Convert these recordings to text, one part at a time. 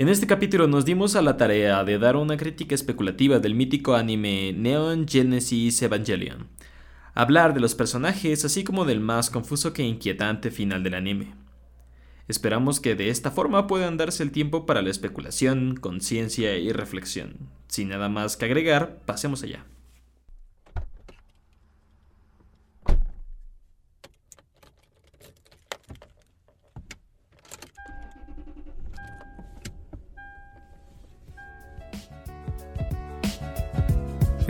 En este capítulo nos dimos a la tarea de dar una crítica especulativa del mítico anime Neon Genesis Evangelion. Hablar de los personajes así como del más confuso que inquietante final del anime. Esperamos que de esta forma puedan darse el tiempo para la especulación, conciencia y reflexión. Sin nada más que agregar, pasemos allá.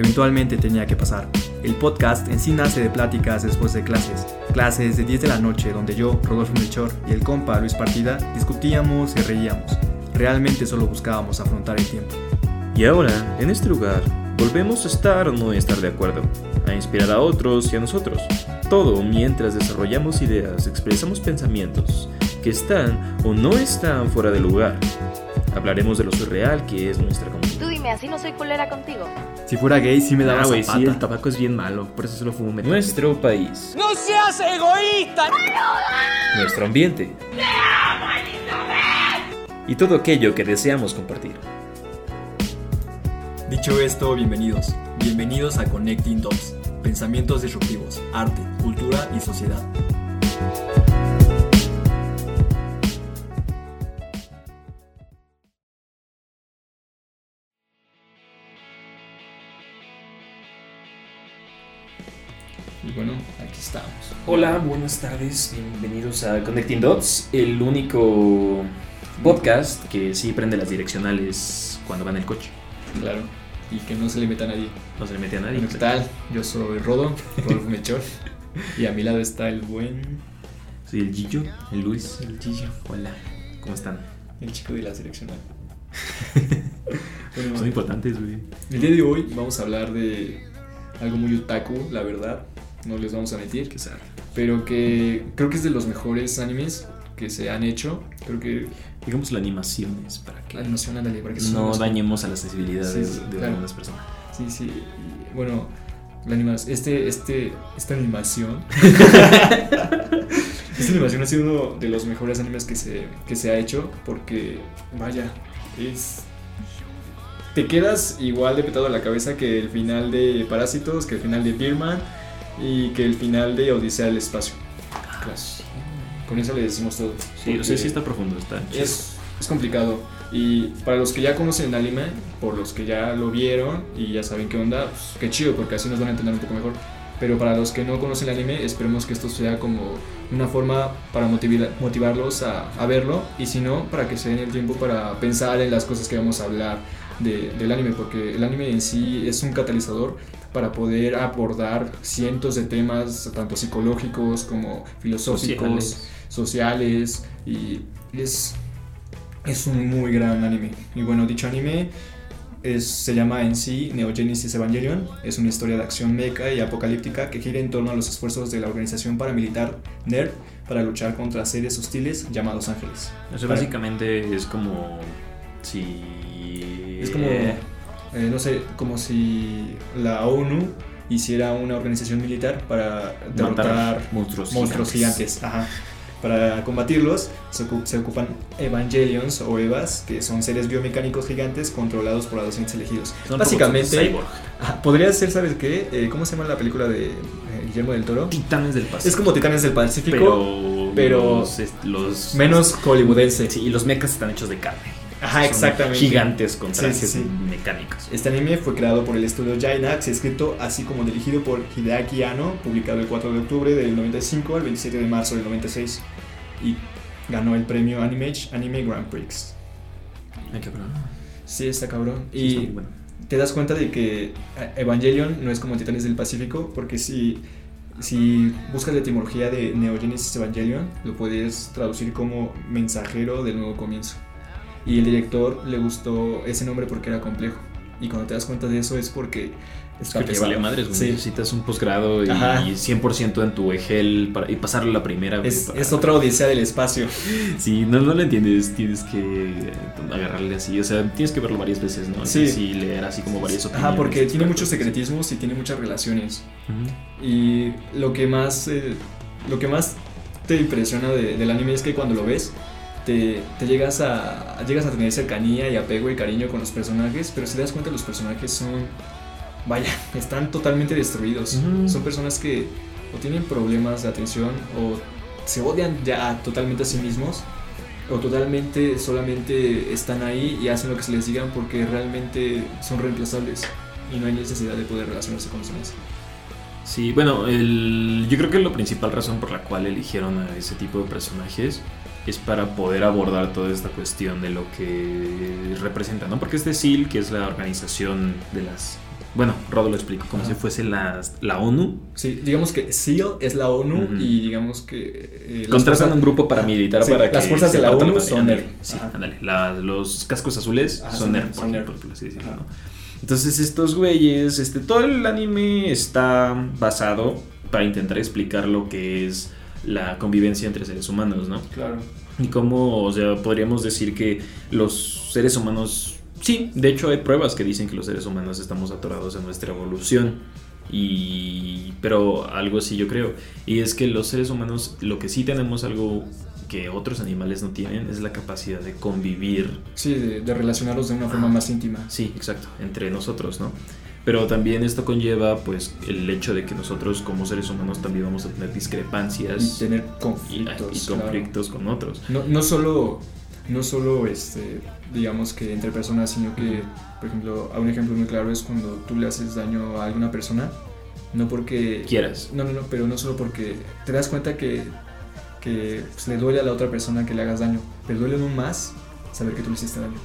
Eventualmente tenía que pasar. El podcast en sí nace de pláticas después de clases. Clases de 10 de la noche donde yo, Rodolfo Melchor y el compa Luis Partida discutíamos y reíamos. Realmente solo buscábamos afrontar el tiempo. Y ahora, en este lugar, volvemos a estar o no estar de acuerdo, a inspirar a otros y a nosotros. Todo mientras desarrollamos ideas, expresamos pensamientos que están o no están fuera de lugar. Hablaremos de lo surreal que es nuestra comunidad. Dime, así no soy culera contigo. Si fuera gay sí me daba Ah, güey, sí, el tabaco es bien malo, por eso solo fumo metal. Nuestro país. ¡No seas egoísta! Nuestro ambiente. Y todo aquello que deseamos compartir. Dicho esto, bienvenidos. Bienvenidos a Connecting Dots. Pensamientos disruptivos, arte, cultura y sociedad. Aquí estamos. Hola, buenas tardes, bienvenidos a Connecting Dots, el único podcast que sí prende las direccionales cuando va en el coche. Claro. Y que no se le meta a nadie. No se le mete a nadie. Bueno, ¿qué tal? Yo soy Rodo, Rodolfo Melchor. Y a mi lado está el buen. Soy el Gillo, el Luis. El Gillo. Hola, ¿cómo están? El chico de la seleccional. Bueno, Son importantes, güey. el día de hoy vamos a hablar de algo muy otaku, la verdad. No les vamos a mentir. Sad. Pero que creo que es de los mejores animes que se han hecho. Creo que Digamos la animación es para que la animación, para que no dañemos a las sensibilidades Sí, sí, de claro. algunas personas. Sí, sí. y, bueno, la animación, este, este, esta animación. esta animación ha sido uno de los mejores animes que se, que se ha hecho porque, vaya, es. Te quedas igual de petado a la cabeza que el final de Parásitos, que el final de Birman y que el final de Odisea del Espacio. Pues, con eso le decimos todo. Sí, o sea, sí está profundo, está es, es complicado. Y para los que ya conocen el anime, por los que ya lo vieron y ya saben qué onda, pues, qué chido, porque así nos van a entender un poco mejor. Pero para los que no conocen el anime, esperemos que esto sea como una forma para motivar, motivarlos a, a verlo. Y si no, para que se den el tiempo para pensar en las cosas que vamos a hablar de- del anime. Porque el anime en sí es un catalizador para poder abordar cientos de temas, tanto psicológicos como filosóficos Sociales. sociales y es, es un muy gran anime. Y bueno, dicho anime es, se llama en sí Neo Genesis Evangelion. Es una historia de acción mecha y apocalíptica que gira en torno a los esfuerzos de la organización paramilitar NERD para luchar contra seres hostiles llamados ángeles. O sea, Para- básicamente es como si... Es como, eh, no sé, como si la ONU hiciera una organización militar para derrotar monstruos, monstruos gigantes. Ajá. Para combatirlos se, se ocupan Evangelions o Evas, que son seres biomecánicos gigantes controlados por adolescentes elegidos. Son Básicamente, podría ser, ¿sabes qué? Eh, ¿Cómo se llama la película de eh, Guillermo del Toro? Titanes del Pacífico. Es como Titanes del Pacífico, pero, pero los, est- los- menos hollywoodense. Sí, y los mechas están hechos de carne. Ajá, exactamente. Gigantes con trajes sí, sí. mecánicos. Este anime fue creado por el estudio Gainax y escrito así como dirigido por Hideaki Anno, publicado el 4 de octubre del 95 al 27 de marzo del 96 y ganó el premio Animage Anime Grand Prix. Ay, cabrón. Sí, está cabrón. Está Y bueno. te das cuenta de que eh, Evangelion no es como Titanes del Pacífico, porque si, si buscas la etimología de Neo Genesis Evangelion, lo puedes traducir como mensajero del nuevo comienzo. Y el director le gustó ese nombre porque era complejo. Y cuando te das cuenta de eso es porque Es que te vale madres, güey. Sí. Necesitas un posgrado y, y 100% en tu EGEL para, y pasarlo la primera. Es, para- es otra odisea del espacio. Si no, no lo entiendes, tienes que eh, agarrarle así. O sea, tienes que verlo varias veces, ¿no? Sí. Y leer así como varias opiniones. Ajá, porque tiene muchos secretismos y tiene muchas relaciones. Ujú. Y lo que más, eh, lo que más te impresiona de- del anime es que cuando lo ves, te, te llegas, a, llegas a tener cercanía y apego y cariño con los personajes, pero si te das cuenta los personajes son, vaya, están totalmente destruidos. Ujú. Son personas que o tienen problemas de atención o se odian ya totalmente a sí mismos o totalmente solamente están ahí y hacen lo que se les digan porque realmente son reemplazables y no hay necesidad de poder relacionarse con los demás. Sí, bueno, el, yo creo que la principal razón por la cual eligieron a ese tipo de personajes es para poder abordar toda esta cuestión de lo que representa, ¿no? Porque este SEAL, que es la organización de las... Bueno, Rodo lo explico, como Ajá. si fuese la, la ONU. Sí, digamos que SEAL es la ONU y digamos que... eh, las fuerzas- un grupo paramilitar Sí, para que las fuerzas de la ONU son NERP. Sí, ándale. La- los cascos azules Ajá, son por por así decirlo. ¿no? Entonces estos güeyes, este, todo el anime está basado para intentar explicar lo que es la convivencia entre seres humanos, ¿no? Claro. Y cómo, o sea, podríamos decir que los seres humanos, sí, de hecho hay pruebas que dicen que los seres humanos estamos atorados en nuestra evolución. Y, pero algo sí yo creo, y es que los seres humanos, lo que sí tenemos algo que otros animales no tienen, es la capacidad de convivir Sí, de, de relacionarlos de una forma más íntima. Sí, exacto, entre nosotros, ¿no? Pero también esto conlleva, pues, el hecho de que nosotros como seres humanos también vamos a tener Y discrepancias tener y, conflictos. y conflictos con otros. No, no solo, no solo este, digamos que entre personas, sino que, por ejemplo, a un ejemplo muy claro es cuando tú le haces daño a alguna persona, no porque... Quieras. No, no, no, pero no solo porque te das cuenta que, que pues, le duele a la otra persona que le hagas daño, pero duele aún más saber que tú le hiciste daño.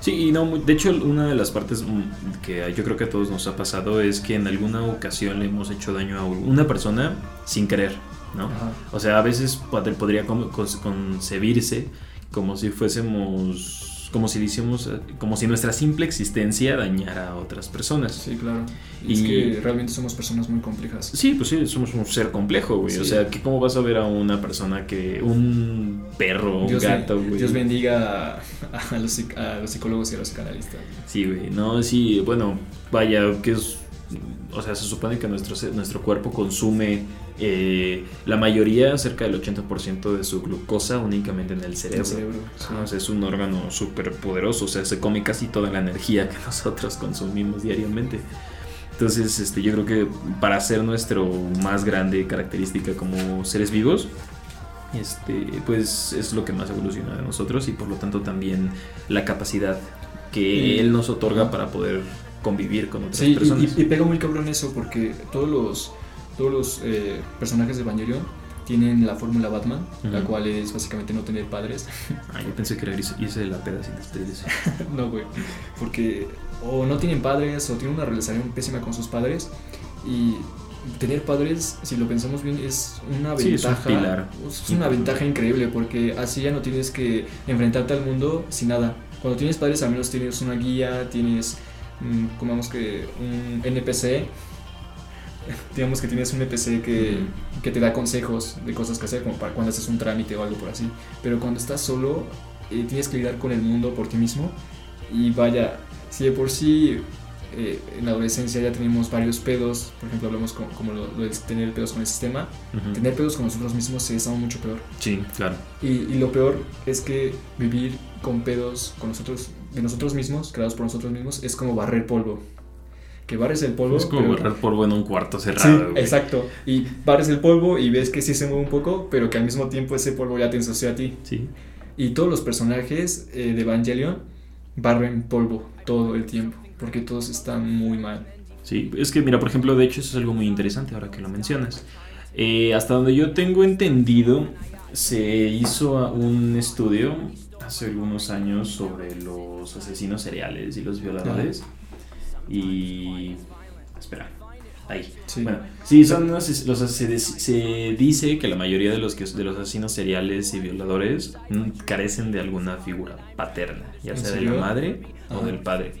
Sí, y no, de hecho, una de las partes mm, que yo creo que a todos nos ha pasado es que en alguna ocasión le hemos hecho daño a una persona sin querer, ¿no? Ajá. O sea, a veces pod- podría concebirse como si fuésemos, como si hiciéramos, eh, como si nuestra simple existencia dañara a otras personas. Sí, claro. Y, es que realmente somos personas muy complejas. Sí, pues sí, somos un ser complejo, güey. O sea, que ¿cómo vas a ver a una persona que, un perro, un gato, güey? Dios bendiga a, a los, a los psicólogos y a los psicanalistas. Sí, güey. No, sí, bueno, vaya, que es. O sea, se supone que nuestro, nuestro cuerpo consume eh, la mayoría, cerca del 80% de su glucosa únicamente en el cerebro. El cerebro, sí. Ajá, o sea, es un órgano súper poderoso, o sea, se come casi toda la energía que nosotros consumimos diariamente. Entonces, este, yo creo que para ser nuestro más grande característica como seres vivos, este, pues es lo que más evoluciona de nosotros y por lo tanto también la capacidad que él nos otorga para poder convivir con otras Sí, personas. y- y pega muy cabrón eso porque todos los, todos los eh, personajes de Evangelion tienen la fórmula Batman, la cual es básicamente no tener padres. Ah, yo pensé que era irse de la peda sin despedirse. no, güey. Porque o no tienen padres o tienen una relación pésima con sus padres. Y tener padres, si lo pensamos bien, es una Sí, es un ventaja. pilar es una ventaja increíble porque así ya no tienes que enfrentarte al mundo sin nada. Cuando tienes padres, al menos tienes una guía, tienes, mm, como vamos que, un NPC. Digamos que tienes un NPC que, que te da consejos de cosas que hacer, como para cuando haces un trámite o algo por así. Pero cuando estás solo, eh, tienes que lidiar con el mundo por ti mismo. Y vaya, si de por sí eh, en la adolescencia ya tenemos varios pedos, por ejemplo, hablamos como, como lo, lo de tener pedos con el sistema, Ujú. tener pedos con nosotros mismos es aún mucho peor. Sí, claro. Y, y lo peor es que vivir con pedos con nosotros, de nosotros mismos, creados por nosotros mismos, es como barrer polvo. Que barres el polvo. Es como pero- barrer polvo en un cuarto Sí, cerrado. güey. exacto. Y barres el polvo y ves que sí se mueve un poco, pero que al mismo tiempo ese polvo ya te ensucia a ti. Sí. Y todos los personajes eh, de Evangelion barren polvo todo el tiempo, porque todos están muy mal. Sí, es que mira, por ejemplo, de hecho eso es algo muy interesante ahora que lo mencionas. Eh, hasta donde yo tengo entendido, se hizo un estudio hace algunos años sobre los asesinos seriales y los violadores. Y... Espera. Ahí. Sí. Bueno, sí, son los, los- se, se dice que la mayoría de los, que, de los asesinos seriales y violadores mm, carecen de alguna figura paterna, ya ¿En sea de la madre o del padre.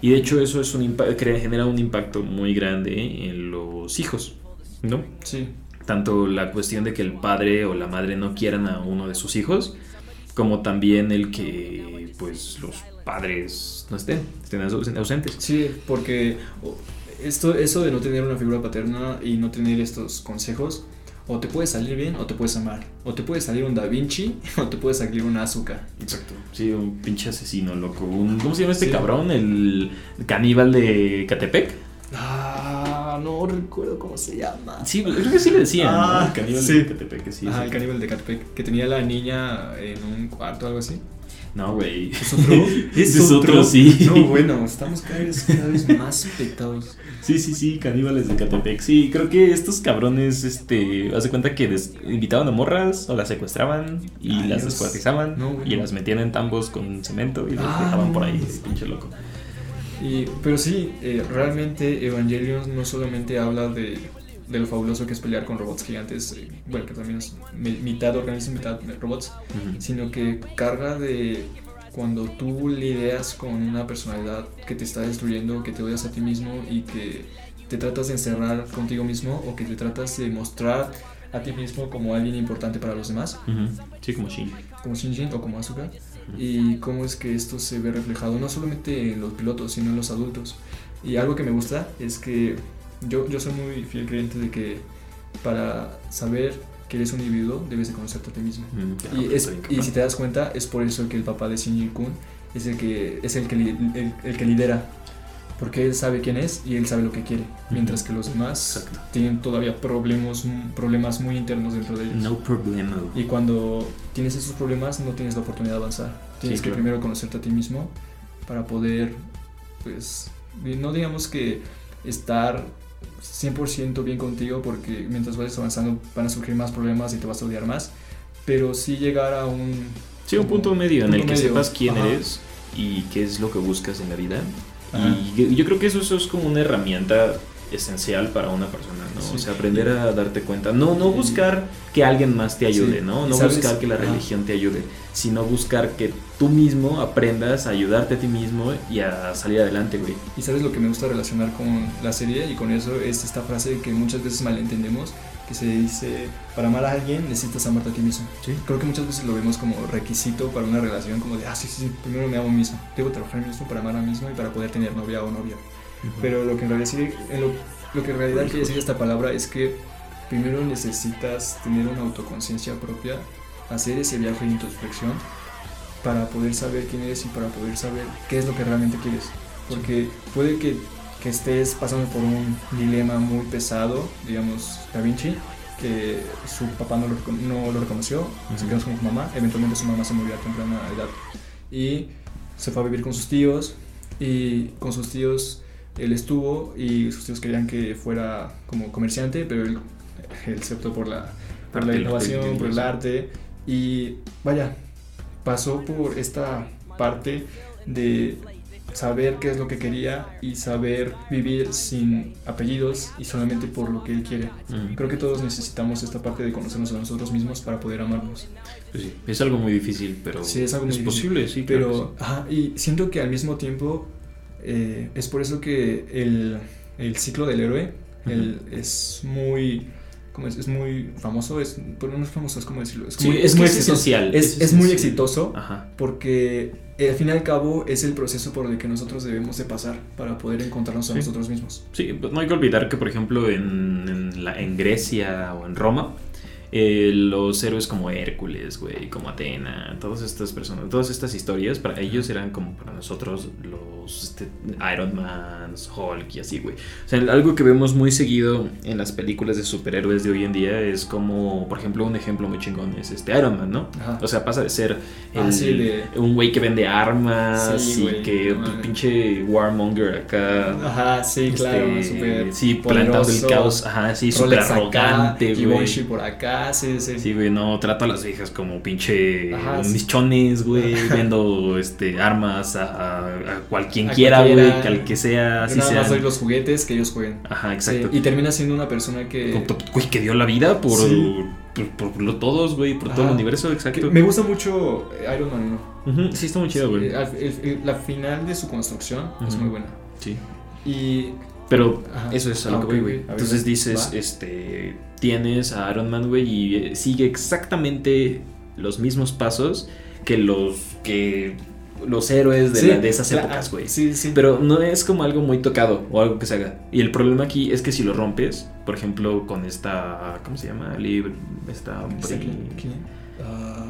Y de hecho eso es un genera un impacto muy grande en los hijos, ¿no? Sí, Tanto la cuestión de que el padre o la madre no quieran a uno de sus hijos, como también el que pues los padres no estén, estén aus- ausentes. sí, porque esto, eso de no tener una figura paterna y no tener estos consejos, O te puede salir bien o te puedes amar. O te puede salir un Da Vinci o te puede salir un Azúcar. Exacto. Sí, un pinche asesino, loco. Un- ¿Cómo se llama este Sí. cabrón? El caníbal de Catepec. Ah, no recuerdo cómo se llama. Sí, creo que sí le decían. Ah, ¿no? El caníbal sí. de Catepec, sí. Sí. el caníbal de Catepec, que tenía a la niña en un cuarto o algo así. No, güey. ¿Es otro? Ese es otro, sí. No, bueno, estamos cada vez, cada vez más pectados. Sí, sí, sí, caníbales de Catepec. Sí, creo que estos cabrones, este, hace cuenta que des- invitaban a morras o las secuestraban y Ay, las descuartizaban No, y no. las metían en tambos con cemento y las Ah, dejaban por no, ahí, sí. pinche loco. Y, pero sí, eh, realmente Evangelion no solamente habla de, de lo fabuloso que es pelear con robots gigantes, eh, bueno, que también es mi- mitad organismo, mitad robots, Ujú. sino que carga de cuando tú lidias con una personalidad que te está destruyendo, que te odias a ti mismo y que te tratas de encerrar contigo mismo o que te tratas de mostrar a ti mismo como alguien importante para los demás, Ujú. Sí, como Shinji. como Shinjin o como Asuka, y cómo es que esto se ve reflejado no solamente en los pilotos, sino en los adultos. Y algo que me gusta es que yo, yo soy muy fiel creyente de que para saber que eres un individuo debes de conocerte a ti mismo. Ujú. Y, es, y si te das cuenta, es por eso que el papá de Shinji Kun es el que, es el que, li- el, el que lidera. Porque él sabe quién es y él sabe lo que quiere. Mientras que los demás Exacto. tienen todavía problemas, problemas muy internos dentro de ellos. No problema. Y cuando tienes esos problemas no tienes la oportunidad de avanzar. Tienes Sí, que claro. primero conocerte a ti mismo para poder, pues, no digamos que estar 100% bien contigo porque mientras vayas avanzando van a surgir más problemas y te vas a odiar más. Pero sí llegar a un... Sí, un punto medio en el que medio. sepas quién Ajá. eres y qué es lo que buscas en la vida. Ajá. Y yo creo que eso, eso es como una herramienta esencial para una persona, ¿no? Sí. O sea, aprender a darte cuenta. No, no buscar que alguien más te ayude, Sí. ¿no? No sabes- buscar que la religión te ayude, sino buscar que tú mismo aprendas a ayudarte a ti mismo y a salir adelante, güey. Y sabes lo que me gusta relacionar con la serie y con eso es esta frase que muchas veces malentendemos, que se dice, para amar a alguien necesitas amarte a ti mismo. Sí. Creo que muchas veces lo vemos como requisito para una relación, como de, ah, sí, sí, sí, primero me amo a mí mismo, debo trabajar mismo para amar a mí mismo y para poder tener novia o novia. Pero lo que en realidad, sí- en lo, lo que en realidad quiere decir esta palabra es que primero necesitas tener una autoconciencia propia, hacer ese viaje de introspección para poder saber quién eres y para poder saber qué es lo que realmente quieres. Porque puede que, que estés pasando por un dilema muy pesado, digamos, Da Vinci, que su papá no lo, no lo reconoció, se Ujú. quedó con su mamá, eventualmente su mamá se murió a temprana edad y se fue a vivir con sus tíos y con sus tíos él estuvo y sus tíos querían que fuera como comerciante, pero él, él se optó por la, por Arte, la innovación, arte, por el arte y vaya, pasó por esta parte de saber qué es lo que quería y saber vivir sin apellidos y solamente por lo que él quiere. Mm. Creo que todos necesitamos esta parte de conocernos a nosotros mismos para poder amarnos. Pues sí, es algo muy difícil, pero Sí, es algo muy difícil. posible, sí. claro Pero, ajá, y siento que al mismo tiempo eh, es por eso que el, el ciclo del héroe el- es muy. ¿cómo es? Es muy famoso, es, es famoso, es como decirlo. Es, Sí, muy, es muy es Es, es muy exitoso. Ajá. porque eh, al fin y al cabo es el proceso por el que nosotros debemos de pasar para poder encontrarnos a nosotros mismos. Sí, pues no hay que olvidar que, por ejemplo, en, en la- en Grecia o en Roma, eh, los héroes como Hércules, güey, como Atena, todas estas personas, todas estas historias, para ellos eran como para nosotros los este, Iron Man, Hulk y así, güey. O sea, algo que vemos muy seguido en las películas de superhéroes de hoy en día es como, por ejemplo, un ejemplo muy chingón es este Iron Man, ¿no? Ajá. O sea, pasa de ser Ah, sí, de- un güey que vende armas Sí, y que mames. pinche warmonger acá. Ajá, sí, claro, Este, súper sí, plantando el poderoso. caos, ajá, sí, súper arrogante, güey. Por acá, sí, sí. Sí, güey, no, trato a las viejas como pinche Ajá, sí. güey, vendo este, armas a, a, a cual quien quiera, güey, que al que sea, así nada sea. más doy los juguetes que ellos jueguen. Ajá, exacto. Sí, y termina siendo una persona que, Güey, que dio la vida por, Sí. por, por lo- todos, güey, por todo el Ajá. universo, exacto. me gusta mucho eh, Iron Man 1. Ujú, Sí, está muy chido, güey. Sí, la final de su construcción es muy buena. Sí. Y Pero Ajá. eso es a lo Ah, que voy, ver, Entonces dices, va. este, tienes a Iron Man, güey, y eh, sigue exactamente los mismos pasos que los que los héroes de, Sí, la- de esas épocas, güey. Sí, sí. Pero no es como algo muy tocado o algo que se haga. Y el problema aquí es que si lo rompes, por ejemplo, con esta. ¿Cómo se llama? Libre. Esta. Ah,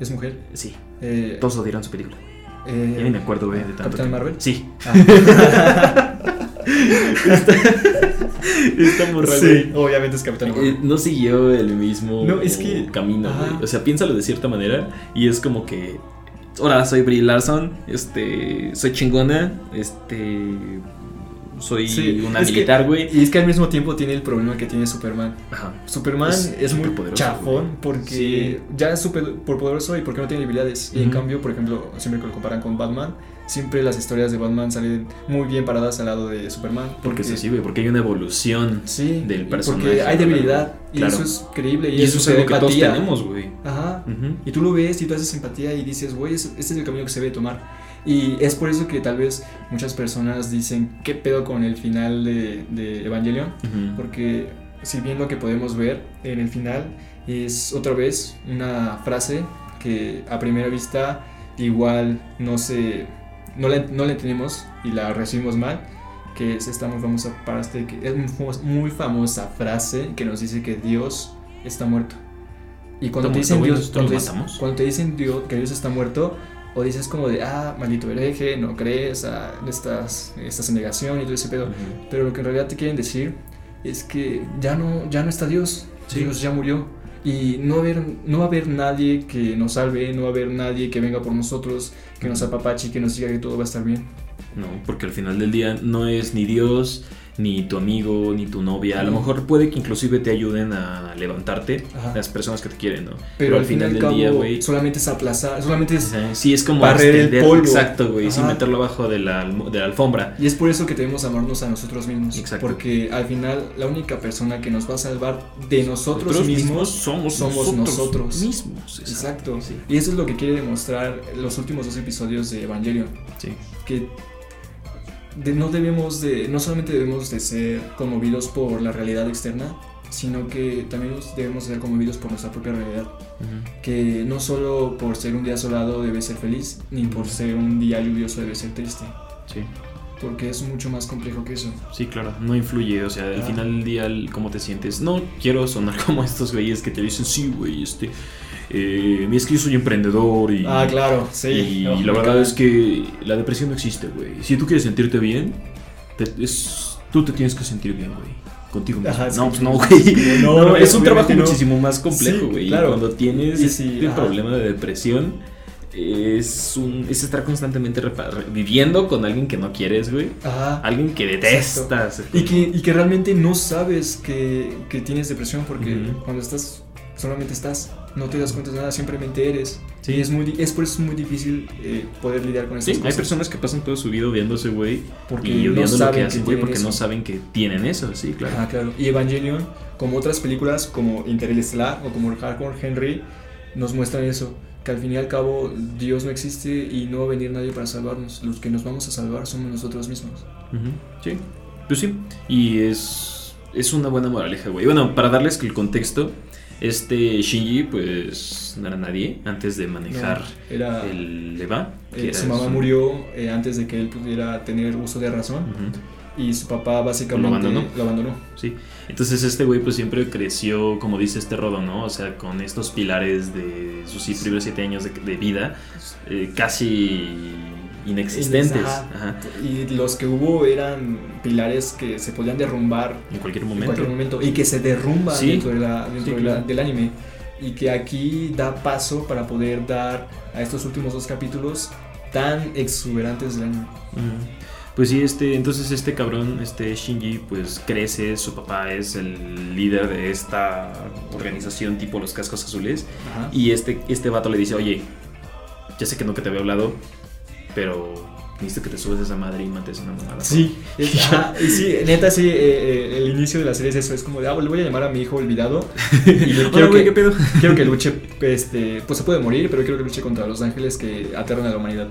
¿Es mujer? Sí, Eh, todos odiaron su película. eh, Ya ni me acuerdo, güey, de tanto. ¿Capitán que- Marvel? Sí. Ah. Esta morra, sí, obviamente es Capitán Eh, Marvel. no siguió el mismo No, es que- camino, güey. O sea, piénsalo de cierta manera y es como que. Hola, soy Brie Larson. Este. Soy chingona. Este. Soy Sí, una militar, güey. Y es que al mismo tiempo tiene el problema que tiene Superman. Ajá. Superman Es es, muy superpoderoso, chafón porque Sí. ya es súper por poderoso y porque no tiene habilidades. Y en cambio, por ejemplo, siempre que lo comparan con Batman, siempre las historias de Batman salen muy bien paradas al lado de Superman. Porque es así, güey. Porque hay una evolución. Sí, del personaje, Porque hay debilidad y Claro. eso es creíble. Y, Y eso es algo que todos empatía. tenemos, güey. Ajá. Ujú. Y tú lo ves y tú haces empatía y dices, güey, es- este es el camino que se debe tomar. Y es por eso que tal vez muchas personas dicen, ¿qué pedo con el final de, de Evangelion? Ujú. Porque si bien lo que podemos ver en el final es otra vez una frase que a primera vista igual no se no la, no la entendemos y la recibimos mal que es esta muy famosa parte que es muy famos- muy famosa frase que nos dice que Dios está muerto y cuando te ¿Está dicen? Dios ¿Lo cuando te, cuando te dicen Dios, que Dios está muerto o dices como de ah maldito hereje no crees ah, estás estás en negación y todo ese pedo pero lo que en realidad te quieren decir es que ya no, ya no está Dios. Sí. Dios ya murió. Y no haber, no va a haber nadie que nos salve, no va a haber nadie que venga por nosotros, que nos apapache, que nos diga que todo va a estar bien. No, porque al final del día no es ni Dios, ni tu amigo, ni tu novia. A lo mejor puede que inclusive te ayuden a levantarte Ajá. las personas que te quieren, ¿no? Pero, al final del del día, cabo, güey. solamente es aplazar, solamente es... Ajá, Sí, es como barrer el polvo. Exacto, güey, sin meterlo abajo de la, de la alfombra. Y es por eso que debemos amarnos a nosotros mismos. Exacto. Porque al final la única persona que nos va a salvar de nosotros, Nosotros mismos, somos, somos nosotros. mismos. Exacto. Sí. Y eso es lo que quiere demostrar los últimos dos episodios de Evangelion. sí. que de- no debemos de no solamente debemos de ser conmovidos por la realidad externa sino que también debemos ser conmovidos por nuestra propia realidad que no solo por ser un día soleado debe ser feliz ni por ser un día lluvioso debe ser triste Sí. porque es mucho más complejo que eso Sí, claro, no influye, o sea, al Ah. final del día, cómo te sientes. No quiero sonar como estos güeyes que te dicen, sí, güey, este, eh, es que yo soy emprendedor y... ah claro sí Y No, la me verdad es que la depresión no existe, güey. Si tú quieres sentirte bien, te- es, tú te tienes que sentir bien, güey. Contigo mismo. Ajá, no, sí, pues no, sí, güey. sí, No, no, no, es un trabajo muchísimo más complejo, Sí, güey. Claro. cuando tienes Y sí, este problema de depresión, es, un, es estar constantemente viviendo con alguien que no quieres, güey. Ajá. Alguien que detestas. Y que, y que realmente no sabes que, que tienes depresión porque cuando estás, solamente estás, no te das cuenta de nada, simplemente eres. Sí. Y es, muy, es por eso es muy difícil eh, poder lidiar con Sí, estas hay personas que pasan todo su vida odiándose, güey. Porque Y no odiando lo saben que que hacen, güey, porque no eso. saben que tienen eso, sí, claro. Ah, claro. Y Evangelion, como otras películas como Interestelar o como Hardcore Henry, nos muestran eso. Que al fin y al cabo Dios no existe y no va a venir nadie para salvarnos. Los que nos vamos a salvar somos nosotros mismos. Sí, pues sí. Y es, es una buena moraleja, güey. Bueno, para darles el contexto, este Shinji, pues no era nadie antes de manejar No, era, el Eva. eh, su mamá murió eh, antes de que él pudiera tener uso de razón. Y su papá básicamente Lo abandonó. Lo abandonó. Sí. Entonces este güey pues siempre creció, como dice este rodo, ¿no? O sea, con estos pilares de sus primeros siete años de, de vida, eh, casi inexistentes. Ajá. Ajá. Y los que hubo eran pilares que se podían derrumbar En cualquier en momento. cualquier momento y que se derrumba Sí. dentro, de la- dentro Sí, de la- claro. del anime y que aquí da paso para poder dar a estos últimos dos capítulos tan exuberantes del anime. Ujú. Pues sí, este, entonces este cabrón, este Shinji, pues crece, su papá es el líder de esta organización tipo los cascos azules. Ajá. Y este, este vato le dice, oye, ya sé que nunca te había hablado, pero necesito que te subes a esa madre y mates a una mamada. Sí, es- sí, neta, sí, eh, eh, el inicio de la serie es eso, es como de, ah, le voy a llamar a mi hijo olvidado y Hola, quiero, güey, que, ¿qué pedo? quiero que luche, este, pues se puede morir, pero quiero que luche contra los ángeles que aterran a la humanidad.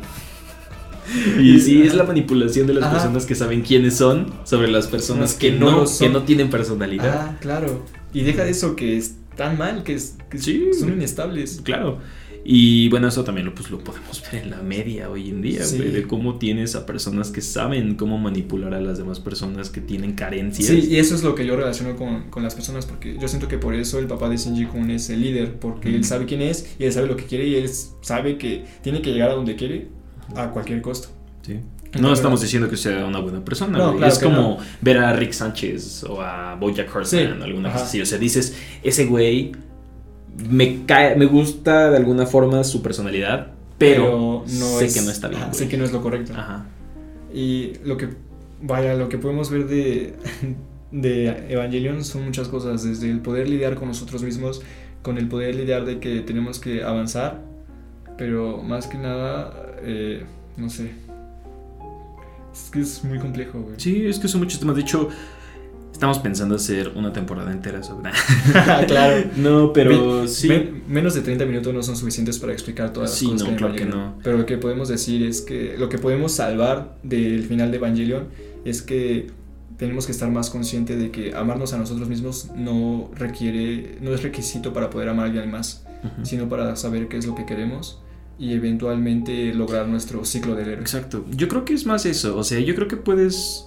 Y sí, es la manipulación de las Ajá. personas que saben quiénes son sobre las personas que, que no, que no tienen personalidad. Ah, claro. Y deja de eso que es tan mal, que, es, que Sí. son inestables. Claro. Y bueno, eso también lo, pues, lo podemos ver en la media hoy en día, Sí. güey, de cómo tienes a personas que saben cómo manipular a las demás personas que tienen carencias. Sí, y eso es lo que yo relaciono con, con las personas, porque yo siento que por eso el papá de Shinji Kun es el líder, porque él Ujú. sabe quién es y él sabe lo que quiere y él sabe que tiene que llegar a donde quiere a cualquier costo. Sí. No, No estamos diciendo que sea una buena persona, No, claro es como ver a Rick Sánchez o a Bojack Horseman Sí, o alguna ajá. cosa así. O sea, dices, ese güey me cae, me gusta de alguna forma su personalidad, pero, sé es- que no está bien. ajá, sé que no es lo correcto. Ajá. Y lo que, vaya, lo que podemos ver de, de Evangelion son muchas cosas, desde el poder lidiar con nosotros mismos, con el poder lidiar de que tenemos que avanzar, pero más que nada, eh, no sé. Es que es muy complejo, güey. Sí, es que son muchos temas. De hecho, estamos pensando hacer una temporada entera sobre. claro. no, pero Men- sí. men- menos de 30 minutos no son suficientes para explicar todas las Sí, cosas no, hay en claro que no. Pero lo que podemos decir es que lo que podemos salvar del final de Evangelion es que tenemos que estar más conscientes de que amarnos a nosotros mismos no requiere, no es requisito para poder amar a alguien más, Ujú. sino para saber qué es lo que queremos y eventualmente lograr nuestro ciclo del héroe. Exacto. Yo creo que es más eso. O sea, yo creo que puedes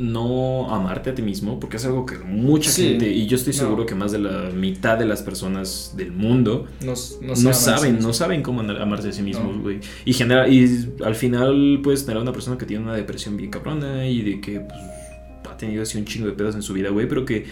no amarte a ti mismo, porque es algo que mucha Sí. gente, y yo estoy No. seguro que más de la mitad de las personas del mundo Nos- no, sí saben, no saben cómo amarse a sí mismos, No. güey. Y, genera, y al final puedes tener a una persona que tiene una depresión bien cabrona y de que pues, ha tenido así un chingo de pedos en su vida, güey, pero que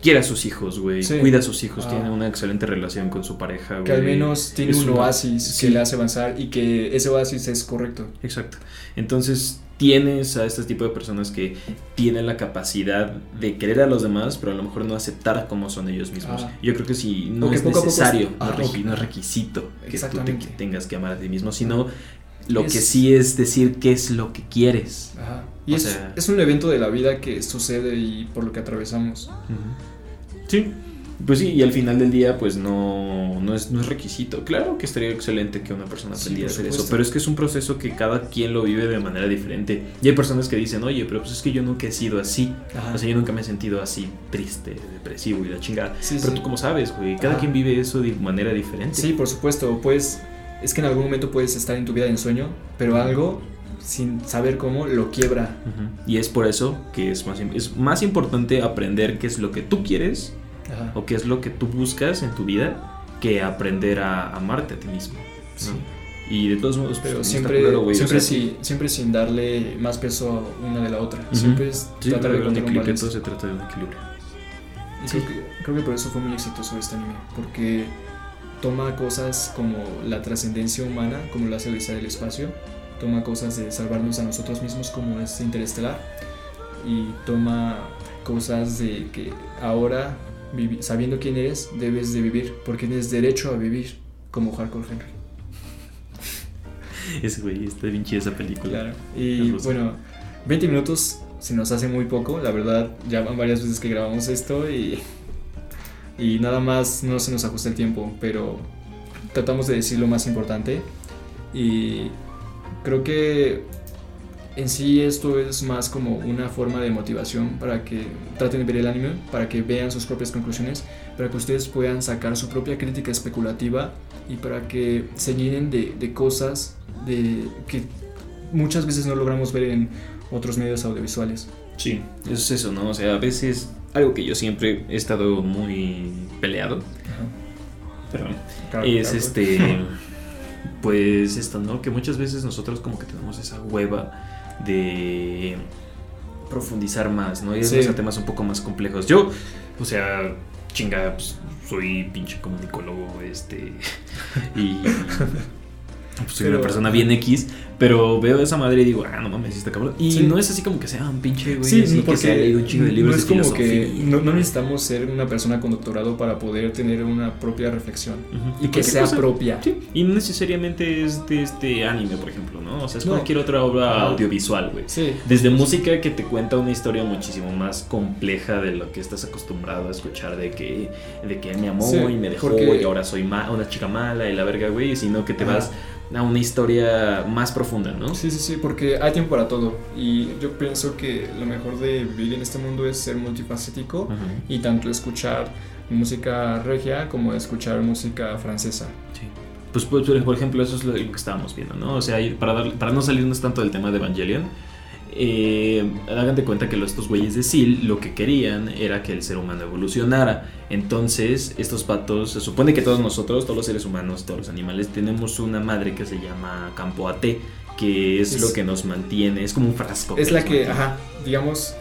quiere a sus hijos, güey. Sí. Cuida a sus hijos, Ah. tiene una excelente relación con su pareja, güey. Que al menos tiene Es un oasis que le hace avanzar y que ese oasis es correcto. Exacto. Entonces tienes a este tipo de personas que tienen la capacidad de querer a los demás, pero a lo mejor no aceptar cómo son ellos mismos. Ah. Yo creo que si no es necesario, no, Ah, no es requisito que tú te tengas que amar a ti mismo, sino lo Es- que sí es decir qué es lo que quieres. Ajá. Y es, sea- es un evento de la vida que sucede y por lo que atravesamos. Sí. Pues sí, y al final del día, pues no, no, es, no es requisito. Claro que estaría excelente que una persona Sí, aprendiera a por hacer eso, pero es que es un proceso que cada quien lo vive de manera diferente. Y hay personas que dicen, oye, pero pues es que yo nunca he sido así. Ajá. O sea, yo nunca me he sentido así triste, depresivo y la chingada. Sí, pero sí. tú como sabes, güey, cada Ajá. quien vive eso de manera diferente. Sí, por supuesto, pues es que en algún momento puedes estar en tu vida de ensueño, pero algo sin saber cómo lo quiebra. Y es por eso que es más, es más importante aprender qué es lo que tú quieres Ajá. o qué es lo que tú buscas en tu vida que aprender a amarte a ti mismo. ¿no? Sí. Y de todos modos, Pero pues, siempre, culero, güey, o siempre, sea, si- siempre sin darle más peso a una de la otra. Ujú. Siempre es Sí, tratar de un un equilibrio, balance. todo se trata de un equilibrio. Y creo, que, creo que por eso fue muy exitoso este anime, porque toma cosas como la trascendencia humana, como lo hace Odisea del Espacio, toma cosas de salvarnos a nosotros mismos, como es Interestelar, y toma cosas de que ahora, sabiendo quién eres, debes de vivir, porque tienes derecho a vivir, como Hardcore Henry. Ese güey, está bien chida esa película. Claro. Y bueno, 20 minutos se nos hace muy poco, la verdad, ya van varias veces que grabamos esto y, y nada más no se nos ajusta el tiempo, pero tratamos de decir lo más importante y creo que en sí esto es más como una forma de motivación para que traten de ver el anime, para que vean sus propias conclusiones, para que ustedes puedan sacar su propia crítica especulativa y para que se llenen de, de cosas de, que muchas veces no logramos ver en otros medios audiovisuales. Sí, eso es eso, ¿no? O sea, a veces algo que yo siempre he estado muy peleado, Claro, es claro. este, pues esto, ¿no? Que muchas veces nosotros como que tenemos esa hueva de profundizar más, ¿no? Y Sí. a temas un poco más complejos. Yo, o sea, chinga, pues, soy pinche comunicólogo, este, y pues, soy Pero- una persona bien X, pero veo esa madre y digo, ah, no mames, está cabrón. Y Sí. no es así como que sea un pinche güey, Sí, así que porque se ha leído un chingo de libros no es de como que no, no necesitamos ser una persona con doctorado para poder tener una propia reflexión y que sea cosa. propia. Sí, y no necesariamente es de este anime, por ejemplo, ¿no? O sea, es No. cualquier otra obra audiovisual, güey. Sí. Desde música que te cuenta una historia muchísimo más compleja de lo que estás acostumbrado a escuchar, de que, de que él me amó y me dejó porque- y ahora soy ma- una chica mala y la verga, güey, sino que te Ajá. vas a una historia más profunda, ¿no? Sí, sí, sí, porque hay tiempo para todo. Y yo pienso que lo mejor de vivir en este mundo es ser multifacético y tanto escuchar música regia como escuchar música francesa. Sí. Pues, pues, por ejemplo, eso es lo que estábamos viendo, ¿no? O sea, para, dar- para no salirnos tanto del tema de Evangelion, eh, hagan de cuenta que estos güeyes de SEAL lo que querían era que el ser humano evolucionara. Entonces, estos patos, se supone que todos nosotros, todos los seres humanos, todos los animales, tenemos una madre que se llama campo AT, que es, Es- lo que nos mantiene, es como un frasco. Es la que, mantiene. ajá, digamos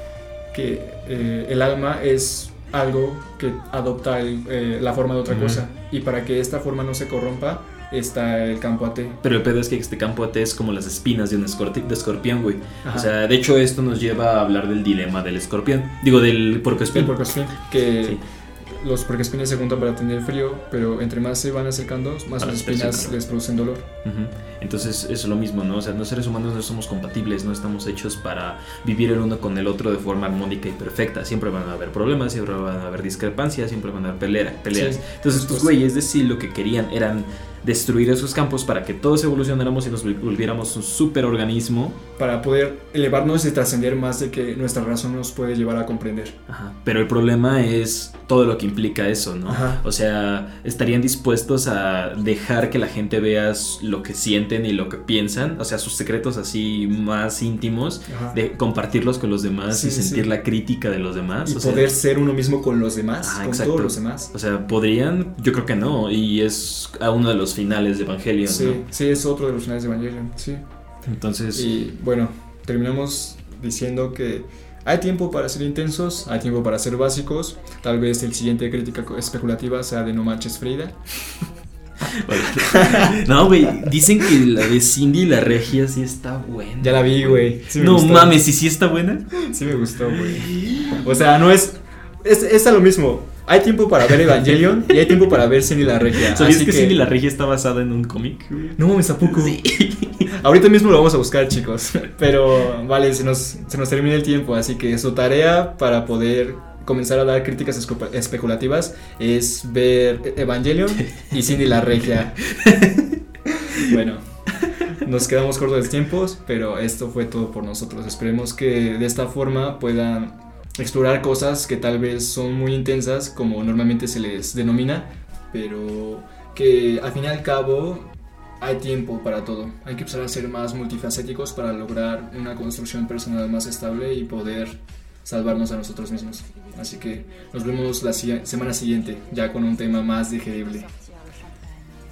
que eh, el alma es algo que adopta el, eh, la forma de otra cosa. Y para que esta forma no se corrompa, está el campo AT. Pero el pedo es que este campo AT es como las espinas de un de escorpión, güey. Ajá. O sea, de hecho esto nos lleva a hablar del dilema del escorpión. Digo, del porcoespín. el porcoespín, que Sí. los porcoespines se juntan para tener frío, pero entre más se van acercando, más las espinas les producen dolor. Ujú. Entonces es lo mismo, ¿no? O sea, los seres humanos no somos compatibles, no estamos hechos para vivir el uno con el otro de forma armónica y perfecta. Siempre van a haber problemas, siempre van a haber discrepancias, siempre van a haber pelea- peleas. Sí, Entonces estos güeyes de sí lo que querían eran destruir esos campos para que todos evolucionáramos y nos vol- volviéramos un superorganismo. Para poder elevarnos y trascender más de que nuestra razón nos puede llevar a comprender. Ajá. Pero el problema es todo lo que implica eso, ¿no? Ajá. O sea, estarían dispuestos a dejar que la gente vea lo que sienten y lo que piensan, o sea, sus secretos así más íntimos, Ajá. de compartirlos con los demás Sí, y sentir sí. la crítica de los demás. y o sea, poder ser uno mismo con los demás, Ajá, con exacto. todos los demás. O sea, podrían, yo creo que no, y es a uno de los finales de Evangelion, Sí, ¿no? sí, es otro de los finales de Evangelion, sí. Entonces, Y bueno, terminamos diciendo que hay tiempo para ser intensos, hay tiempo para ser básicos. Tal vez el siguiente crítica especulativa sea de No Manches Frida. no, güey, dicen que la de Cindy la regia sí está buena. Ya la vi, güey. Sí no gustó. mames, ¿y sí está buena? Sí me gustó, güey. O sea, no es... Es, es a lo mismo. Hay tiempo para ver Evangelion y hay tiempo para ver Cindy la Regia. ¿Sabías así que, Cindy la regia está basada en un cómic? No mames, ¿a poco? Sí. Ahorita mismo lo vamos a buscar, chicos. Pero vale, se nos, se nos termina el tiempo, así que su tarea para poder comenzar a dar críticas especulativas es ver Evangelion y Cindy la Regia. Bueno, nos quedamos cortos de tiempos, pero esto fue todo por nosotros. Esperemos que de esta forma puedan explorar cosas que tal vez son muy intensas, como normalmente se les denomina, pero que al fin y al cabo hay tiempo para todo. Hay que empezar a ser más multifacéticos para lograr una construcción personal más estable y poder salvarnos a nosotros mismos. Así que nos vemos la semana siguiente, ya con un tema más digerible.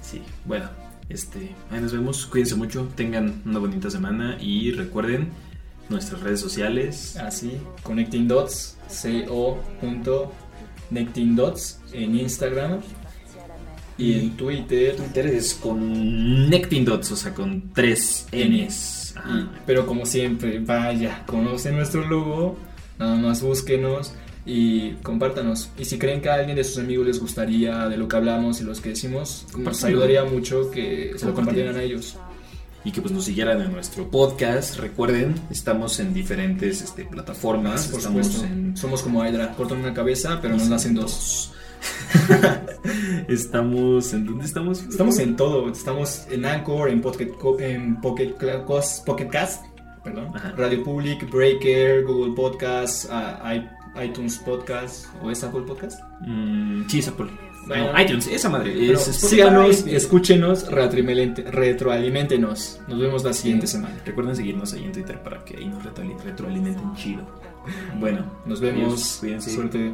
Sí, bueno, este, ahí nos vemos, cuídense mucho, tengan una bonita semana y recuerden nuestras redes sociales. Así, Connecting Dots, co.necting dots en Instagram y en Twitter. Twitter es con Nectin Dots, o sea, con tres N's. Ajá. pero como siempre, vaya, conocen nuestro logo, nada más búsquenos y compártanos. Y si creen que a alguien de sus amigos les gustaría de lo que hablamos y los que decimos, nos ayudaría mucho que se lo compartieran a ellos. Y que pues nos siguieran en nuestro podcast. Recuerden, estamos en diferentes este, plataformas. Por estamos supuesto. en Somos como Hydra, cortan una cabeza, pero nos hacen dos. estamos en dónde estamos? Estamos en todo, estamos en Anchor, en Pocket, en Pocket, Pocket Cast, perdón, Ajá. Radio Public, Breaker, Google Podcast, ah, iTunes Podcast o es Apple Podcast. Mm, sí, es Apple. ITunes, esa madre. Es Spotify. síganos, escúchenos, retroalimente- retroaliméntenos. Nos vemos la siguiente semana. Recuerden seguirnos ahí en Twitter para que ahí nos retroali- retroalimenten chido. Bueno, Nos vemos. adiós, cuídense. Suerte.